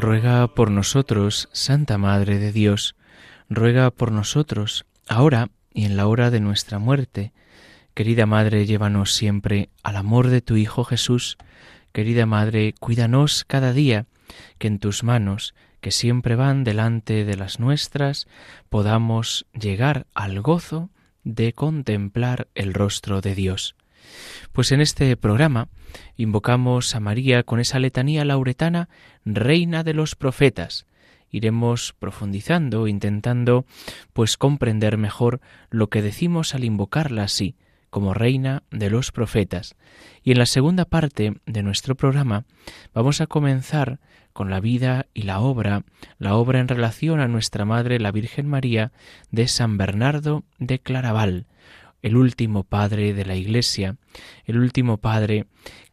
Ruega por nosotros, Santa Madre de Dios, ruega por nosotros, ahora y en la hora de nuestra muerte. Querida Madre, llévanos siempre al amor de tu Hijo Jesús. Querida Madre, cuídanos cada día, que en tus manos, que siempre van delante de las nuestras, podamos llegar al gozo de contemplar el rostro de Dios. Pues en este programa invocamos a María con esa letanía lauretana, Reina de los Profetas. Iremos profundizando, intentando pues comprender mejor lo que decimos al invocarla así, como Reina de los Profetas. Y en la segunda parte de nuestro programa vamos a comenzar con la vida y la obra, la obra en relación a nuestra Madre la Virgen María de San Bernardo de Claraval, el último padre de la Iglesia, el último padre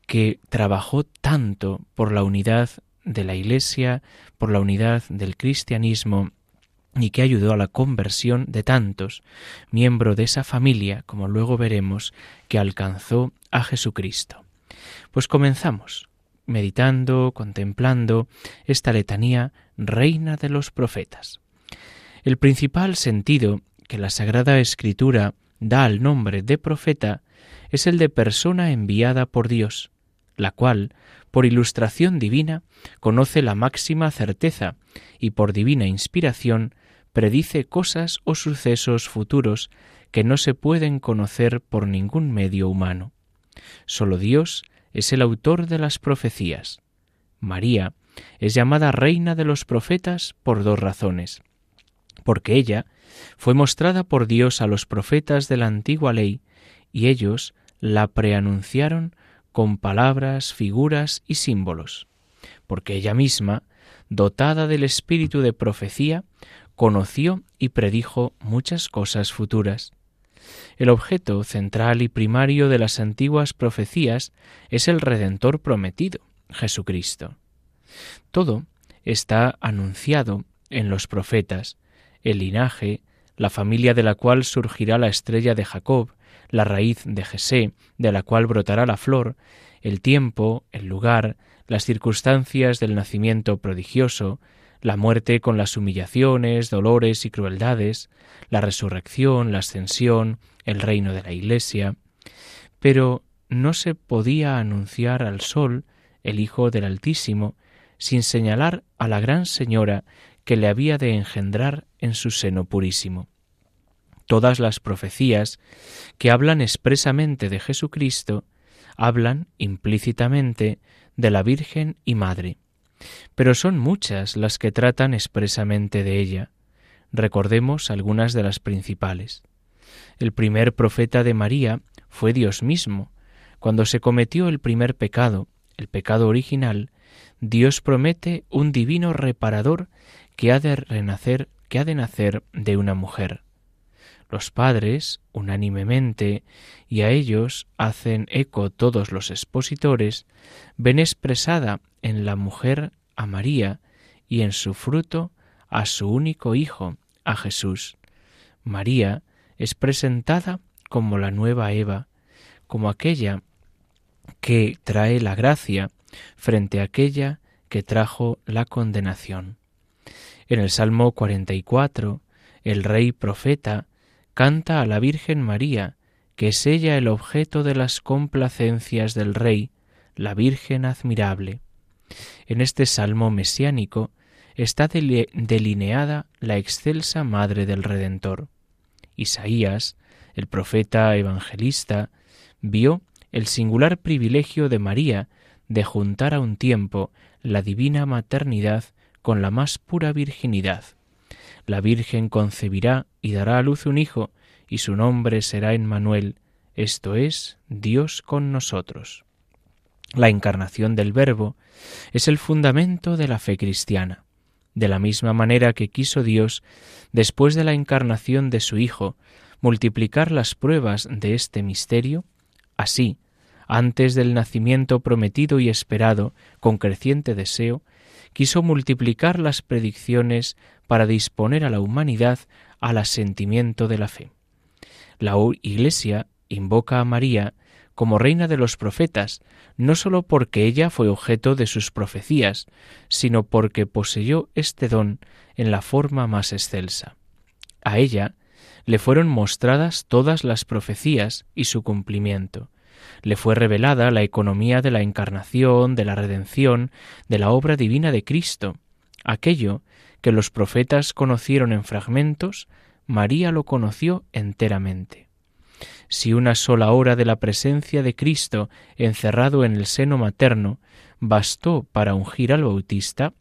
que trabajó tanto por la unidad de la Iglesia, por la unidad del cristianismo, y que ayudó a la conversión de tantos, miembro de esa familia, como luego veremos, que alcanzó a Jesucristo. Pues comenzamos, meditando, contemplando esta letanía, Reina de los Profetas. El principal sentido que la Sagrada Escritura da al nombre de profeta es el de persona enviada por Dios, la cual, por ilustración divina, conoce la máxima certeza y por divina inspiración predice cosas o sucesos futuros que no se pueden conocer por ningún medio humano. Solo Dios es el autor de las profecías. María es llamada reina de los profetas por dos razones. Porque ella fue mostrada por Dios a los profetas de la antigua ley, y ellos la preanunciaron con palabras, figuras y símbolos, porque ella misma, dotada del espíritu de profecía, conoció y predijo muchas cosas futuras. El objeto central y primario de las antiguas profecías es el Redentor prometido, Jesucristo. Todo está anunciado en los profetas, el linaje, la familia de la cual surgirá la estrella de Jacob, la raíz de Jesé, de la cual brotará la flor, el tiempo, el lugar, las circunstancias del nacimiento prodigioso, la muerte con las humillaciones, dolores y crueldades, la resurrección, la ascensión, el reino de la Iglesia. Pero no se podía anunciar al sol, el Hijo del Altísimo, sin señalar a la Gran Señora que le había de engendrar en su seno purísimo. Todas las profecías que hablan expresamente de Jesucristo hablan implícitamente de la Virgen y Madre, pero son muchas las que tratan expresamente de ella. Recordemos algunas de las principales. El primer profeta de María fue Dios mismo. Cuando se cometió el primer pecado, el pecado original, Dios promete un divino reparador que ha de renacer, que ha de nacer de una mujer. Los padres, unánimemente, y a ellos hacen eco todos los expositores, ven expresada en la mujer a María y en su fruto a su único Hijo, a Jesús. María es presentada como la nueva Eva, como aquella que trae la gracia frente a aquella que trajo la condenación. En el Salmo 44, el rey profeta canta a la Virgen María, que es ella el objeto de las complacencias del rey, la Virgen admirable. En este salmo mesiánico, está delineada la excelsa Madre del Redentor. Isaías, el profeta evangelista, vio el singular privilegio de María de juntar a un tiempo la divina maternidad con la más pura virginidad. La Virgen concebirá y dará a luz un hijo, y su nombre será Emmanuel, esto es, Dios con nosotros. La encarnación del Verbo es el fundamento de la fe cristiana. De la misma manera que quiso Dios, después de la encarnación de su Hijo, multiplicar las pruebas de este misterio, así, antes del nacimiento prometido y esperado con creciente deseo, quiso multiplicar las predicciones para disponer a la humanidad al asentimiento de la fe. La Iglesia invoca a María como reina de los profetas, no sólo porque ella fue objeto de sus profecías, sino porque poseyó este don en la forma más excelsa. A ella le fueron mostradas todas las profecías y su cumplimiento. Le fue revelada la economía de la encarnación, de la redención, de la obra divina de Cristo. Aquello que los profetas conocieron en fragmentos, María lo conoció enteramente. Si una sola hora de la presencia de Cristo encerrado en el seno materno bastó para ungir al Bautista,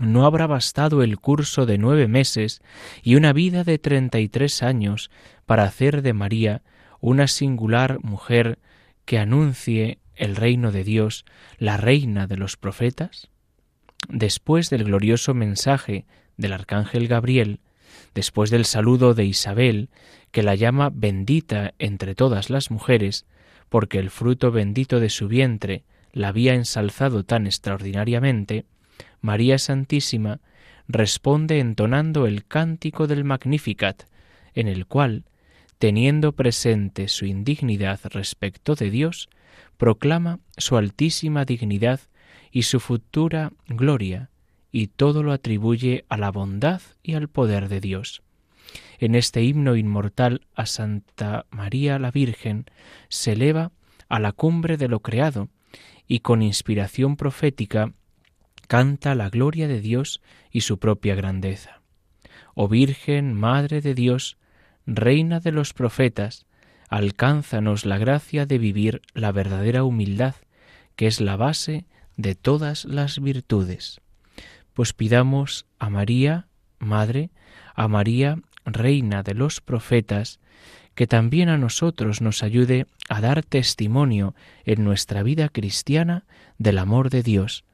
no habrá bastado el curso de nueve meses y una vida de treinta y tres años para hacer de María una singular mujer que anuncie el reino de Dios, la reina de los profetas? Después del glorioso mensaje del arcángel Gabriel, después del saludo de Isabel, que la llama bendita entre todas las mujeres, porque el fruto bendito de su vientre la había ensalzado tan extraordinariamente, María Santísima responde entonando el cántico del Magnificat, en el cual, teniendo presente su indignidad respecto de Dios, proclama su altísima dignidad y su futura gloria, y todo lo atribuye a la bondad y al poder de Dios. En este himno inmortal a Santa María la Virgen se eleva a la cumbre de lo creado y con inspiración profética canta la gloria de Dios y su propia grandeza. Oh Virgen, Madre de Dios, Reina de los profetas, alcánzanos la gracia de vivir la verdadera humildad, que es la base de todas las virtudes. Pues pidamos a María, Madre, a María, Reina de los profetas, que también a nosotros nos ayude a dar testimonio en nuestra vida cristiana del amor de Dios.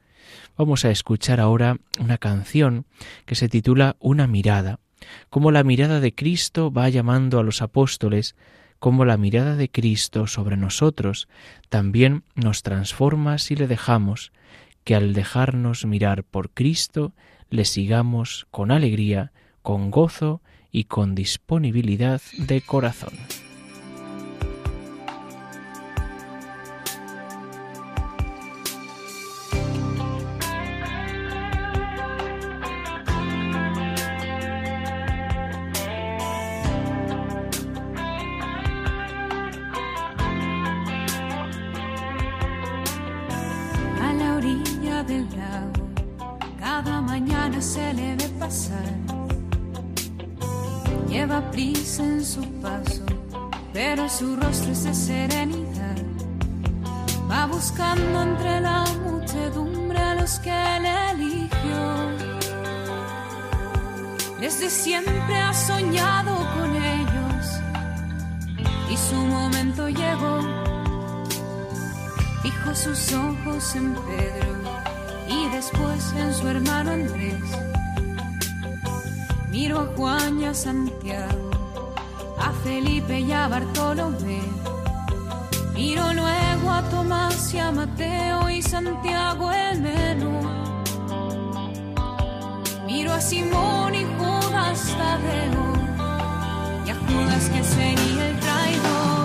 Vamos a escuchar ahora una canción que se titula Una mirada, cómo la mirada de Cristo va llamando a los apóstoles, cómo la mirada de Cristo sobre nosotros también nos transforma si le dejamos, que al dejarnos mirar por Cristo le sigamos con alegría, con gozo y con disponibilidad de corazón. En Pedro y después en su hermano Andrés. Miro a Juan y a Santiago, a Felipe y a Bartolomé. Miro luego a Tomás y a Mateo y Santiago el menú. Miro a Simón y Judas Tadeo y a Judas que sería el traidor.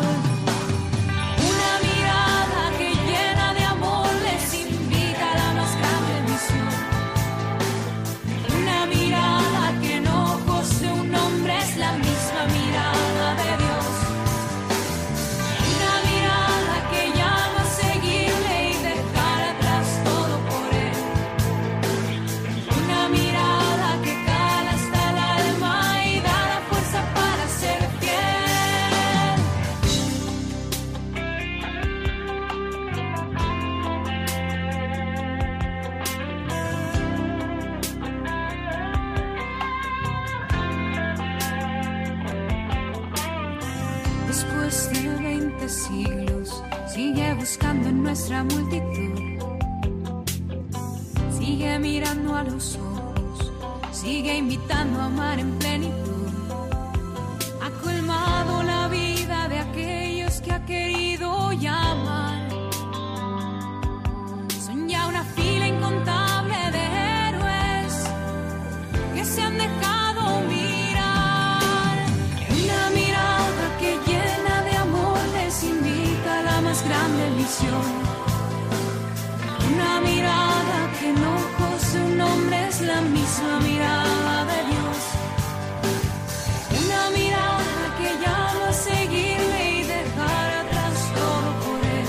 Sigue mirando a los ojos, sigue invitando a amar en plenitud. Ha colmado la vida de aquellos que ha querido llamar. Son ya una fila incontable de héroes que se han dejado mirar. Una mirada que llena de amor les invita a la más grande misión. Una mirada que en ojos de un hombre es la misma mirada de Dios. Una mirada que llama a seguirle y dejar atrás todo por él.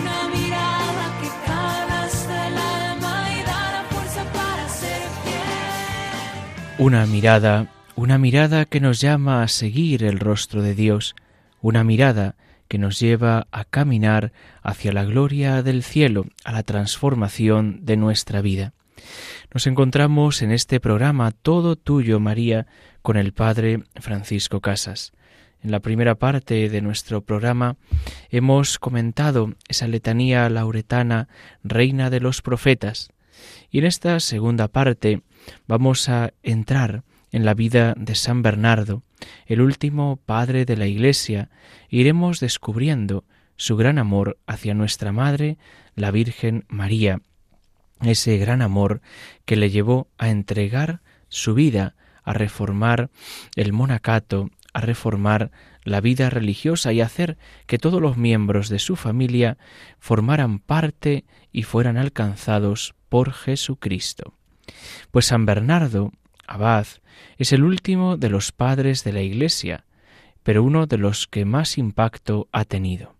Una mirada que cala hasta el alma y da la fuerza para ser fiel. Una mirada, una mirada que nos llama a seguir el rostro de Dios, una mirada nos lleva a caminar hacia la gloria del cielo, a la transformación de nuestra vida. Nos encontramos en este programa Todo Tuyo, María, con el Padre Francisco Casas. En la primera parte de nuestro programa hemos comentado esa letanía lauretana, Reina de los Profetas, y en esta segunda parte vamos a entrar en la vida de San Bernardo, el último padre de la Iglesia, iremos descubriendo su gran amor hacia nuestra Madre, la Virgen María, ese gran amor que le llevó a entregar su vida, a reformar el monacato, a reformar la vida religiosa y hacer que todos los miembros de su familia formaran parte y fueran alcanzados por Jesucristo. Pues San Bernardo, abad, es el último de los padres de la Iglesia, pero uno de los que más impacto ha tenido.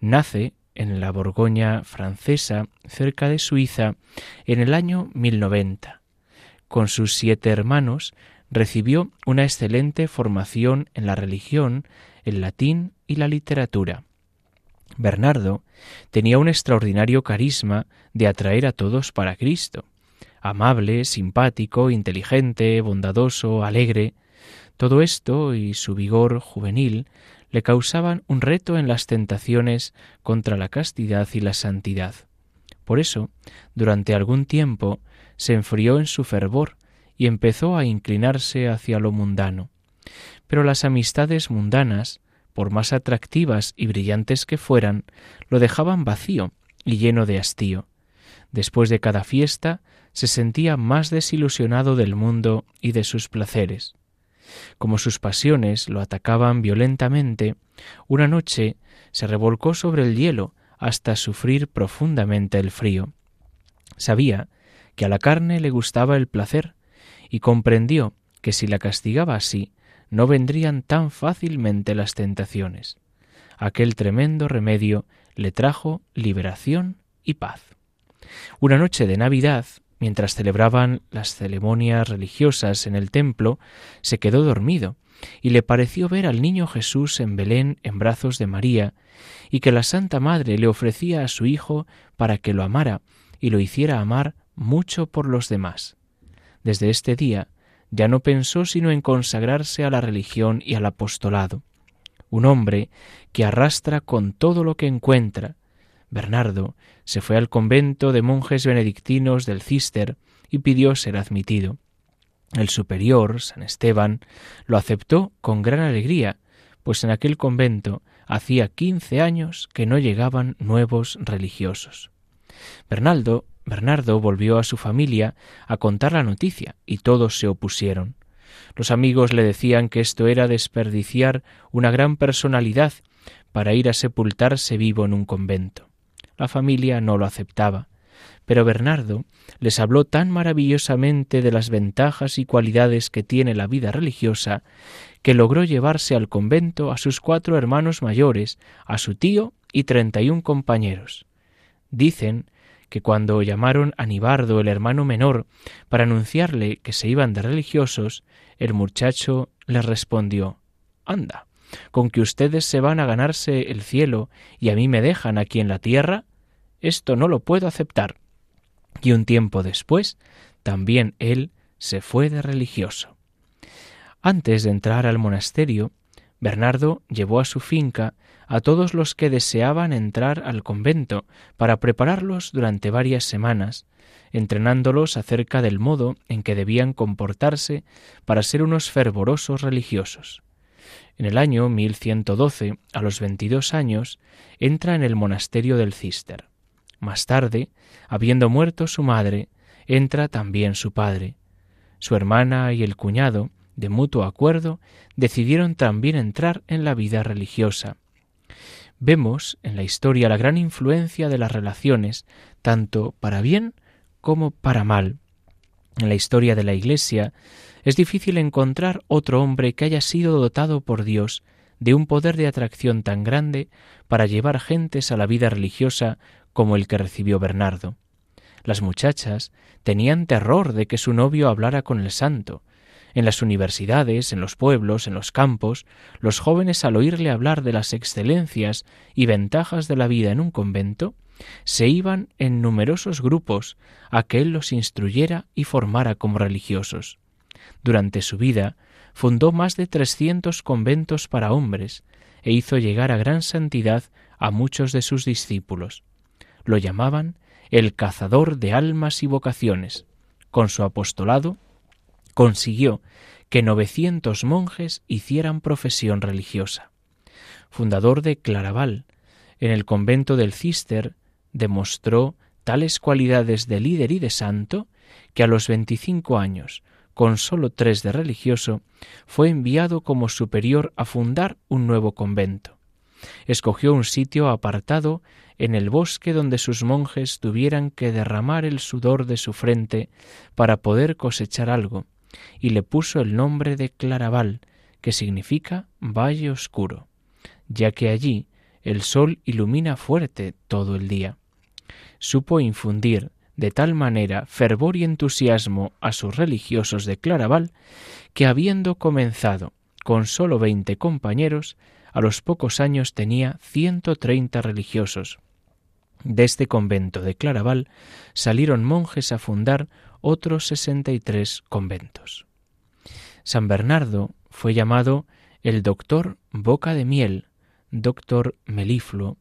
Nace en la Borgoña francesa, cerca de Suiza, en el año 1090. Con sus siete hermanos recibió una excelente formación en la religión, el latín y la literatura. Bernardo tenía un extraordinario carisma de atraer a todos para Cristo. Amable, simpático, inteligente, bondadoso, alegre. Todo esto y su vigor juvenil le causaban un reto en las tentaciones contra la castidad y la santidad. Por eso, durante algún tiempo, se enfrió en su fervor y empezó a inclinarse hacia lo mundano. Pero las amistades mundanas, por más atractivas y brillantes que fueran, lo dejaban vacío y lleno de hastío. Después de cada fiesta se sentía más desilusionado del mundo y de sus placeres. Como sus pasiones lo atacaban violentamente, una noche se revolcó sobre el hielo hasta sufrir profundamente el frío. Sabía que a la carne le gustaba el placer y comprendió que si la castigaba así, no vendrían tan fácilmente las tentaciones. Aquel tremendo remedio le trajo liberación y paz. Una noche de Navidad, mientras celebraban las ceremonias religiosas en el templo, se quedó dormido y le pareció ver al niño Jesús en Belén en brazos de María, y que la Santa Madre le ofrecía a su Hijo para que lo amara y lo hiciera amar mucho por los demás. Desde este día ya no pensó sino en consagrarse a la religión y al apostolado. Un hombre que arrastra con todo lo que encuentra. Bernardo se fue al convento de monjes benedictinos del Cister y pidió ser admitido. El superior, San Esteban, lo aceptó con gran alegría, pues en aquel convento hacía quince años que no llegaban nuevos religiosos. Bernaldo Bernardo volvió a su familia a contar la noticia y todos se opusieron. Los amigos le decían que esto era desperdiciar una gran personalidad para ir a sepultarse vivo en un convento. La familia no lo aceptaba, pero Bernardo les habló tan maravillosamente de las ventajas y cualidades que tiene la vida religiosa que logró llevarse al convento a sus cuatro hermanos mayores, a su tío y treinta y un compañeros. Dicen que cuando llamaron a Nibardo, el hermano menor, para anunciarle que se iban de religiosos, el muchacho les respondió Anda, con que ustedes se van a ganarse el cielo y a mí me dejan aquí en la tierra, esto no lo puedo aceptar. Y un tiempo después, también él se fue de religioso. Antes de entrar al monasterio, Bernardo llevó a su finca a todos los que deseaban entrar al convento para prepararlos durante varias semanas, entrenándolos acerca del modo en que debían comportarse para ser unos fervorosos religiosos. En el año 1112, a los 22 años, entra en el monasterio del Cister. Más tarde, habiendo muerto su madre, entra también su padre. Su hermana y el cuñado, de mutuo acuerdo, decidieron también entrar en la vida religiosa. Vemos en la historia la gran influencia de las relaciones, tanto para bien como para mal. En la historia de la Iglesia es difícil encontrar otro hombre que haya sido dotado por Dios de un poder de atracción tan grande para llevar gentes a la vida religiosa como el que recibió Bernardo. Las muchachas tenían terror de que su novio hablara con el santo. En las universidades, en los pueblos, en los campos, los jóvenes al oírle hablar de las excelencias y ventajas de la vida en un convento, se iban en numerosos grupos a que él los instruyera y formara como religiosos. Durante su vida fundó más de trescientos conventos para hombres e hizo llegar a gran santidad a muchos de sus discípulos. Lo llamaban el cazador de almas y vocaciones. Con su apostolado consiguió que novecientos monjes hicieran profesión religiosa. Fundador de Claraval, en el convento del Cister demostró tales cualidades de líder y de santo que a los veinticinco años, con sólo tres de religioso, fue enviado como superior a fundar un nuevo convento. Escogió un sitio apartado en el bosque donde sus monjes tuvieran que derramar el sudor de su frente para poder cosechar algo, y le puso el nombre de Claraval, que significa valle oscuro, ya que allí el sol ilumina fuerte todo el día. Supo infundir de tal manera fervor y entusiasmo a sus religiosos de Claraval, que habiendo comenzado con sólo veinte compañeros, a los pocos años tenía ciento treinta religiosos. De este convento de Claraval salieron monjes a fundar otros sesenta y tres conventos. San Bernardo fue llamado el doctor Boca de Miel, doctor Melifluo,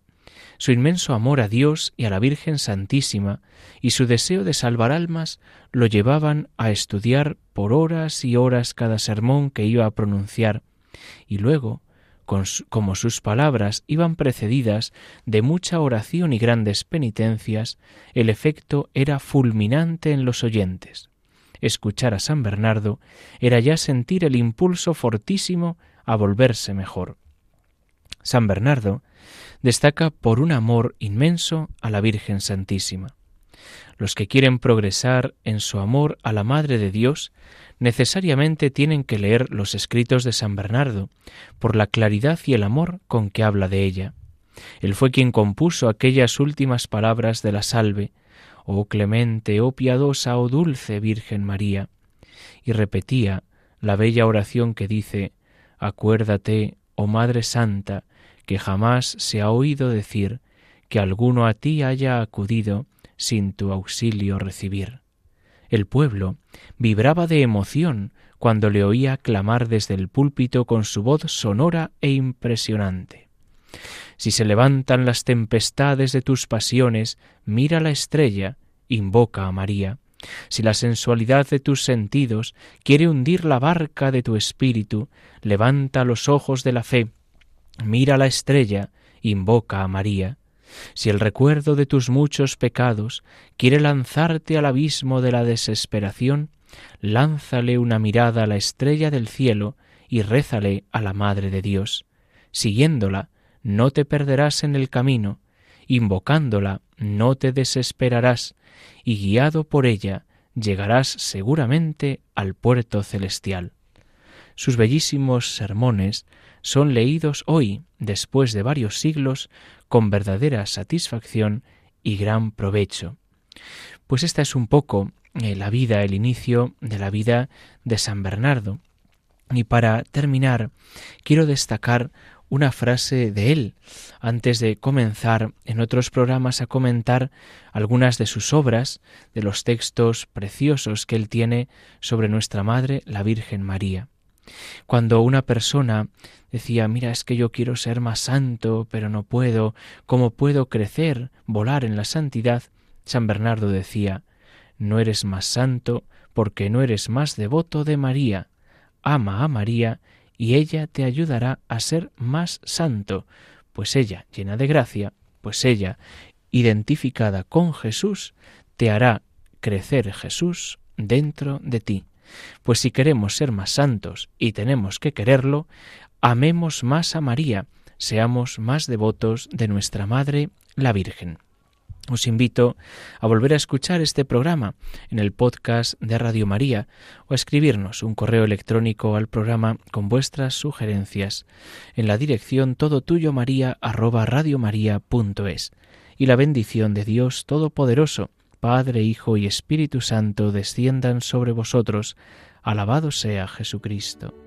su inmenso amor a Dios y a la Virgen Santísima y su deseo de salvar almas lo llevaban a estudiar por horas y horas cada sermón que iba a pronunciar, y luego, como sus palabras iban precedidas de mucha oración y grandes penitencias, el efecto era fulminante en los oyentes. Escuchar a San Bernardo era ya sentir el impulso fortísimo a volverse mejor. San Bernardo destaca por un amor inmenso a la Virgen Santísima. Los que quieren progresar en su amor a la Madre de Dios necesariamente tienen que leer los escritos de San Bernardo, por la claridad y el amor con que habla de ella. Él fue quien compuso aquellas últimas palabras de la salve, Oh clemente, oh piadosa, oh dulce Virgen María, y repetía la bella oración que dice, Acuérdate, oh Madre Santa, que jamás se ha oído decir que alguno a ti haya acudido sin tu auxilio recibir. El pueblo vibraba de emoción cuando le oía clamar desde el púlpito con su voz sonora e impresionante. Si se levantan las tempestades de tus pasiones, mira la estrella, invoca a María. Si la sensualidad de tus sentidos quiere hundir la barca de tu espíritu, levanta los ojos de la fe, Mira la estrella, invoca a María. Si el recuerdo de tus muchos pecados quiere lanzarte al abismo de la desesperación, lánzale una mirada a la estrella del cielo y rézale a la Madre de Dios. Siguiéndola, no te perderás en el camino, invocándola, no te desesperarás, y guiado por ella, llegarás seguramente al puerto celestial. Sus bellísimos sermones son leídos hoy, después de varios siglos, con verdadera satisfacción y gran provecho. Pues esta es un poco eh, la vida, el inicio de la vida de San Bernardo. Y para terminar, quiero destacar una frase de él, antes de comenzar en otros programas a comentar algunas de sus obras, de los textos preciosos que él tiene sobre nuestra Madre, la Virgen María. Cuando una persona decía, mira, es que yo quiero ser más santo, pero no puedo, ¿cómo puedo crecer, volar en la santidad? San Bernardo decía, no eres más santo porque no eres más devoto de María. Ama a María y ella te ayudará a ser más santo, pues ella, llena de gracia, pues ella, identificada con Jesús, te hará crecer Jesús dentro de ti. Pues si queremos ser más santos y tenemos que quererlo, amemos más a María, seamos más devotos de nuestra Madre, la Virgen. Os invito a volver a escuchar este programa en el podcast de Radio María o a escribirnos un correo electrónico al programa con vuestras sugerencias en la dirección todo tuyo maría y la bendición de Dios Todopoderoso, Padre, Hijo y Espíritu Santo desciendan sobre vosotros. Alabado sea Jesucristo.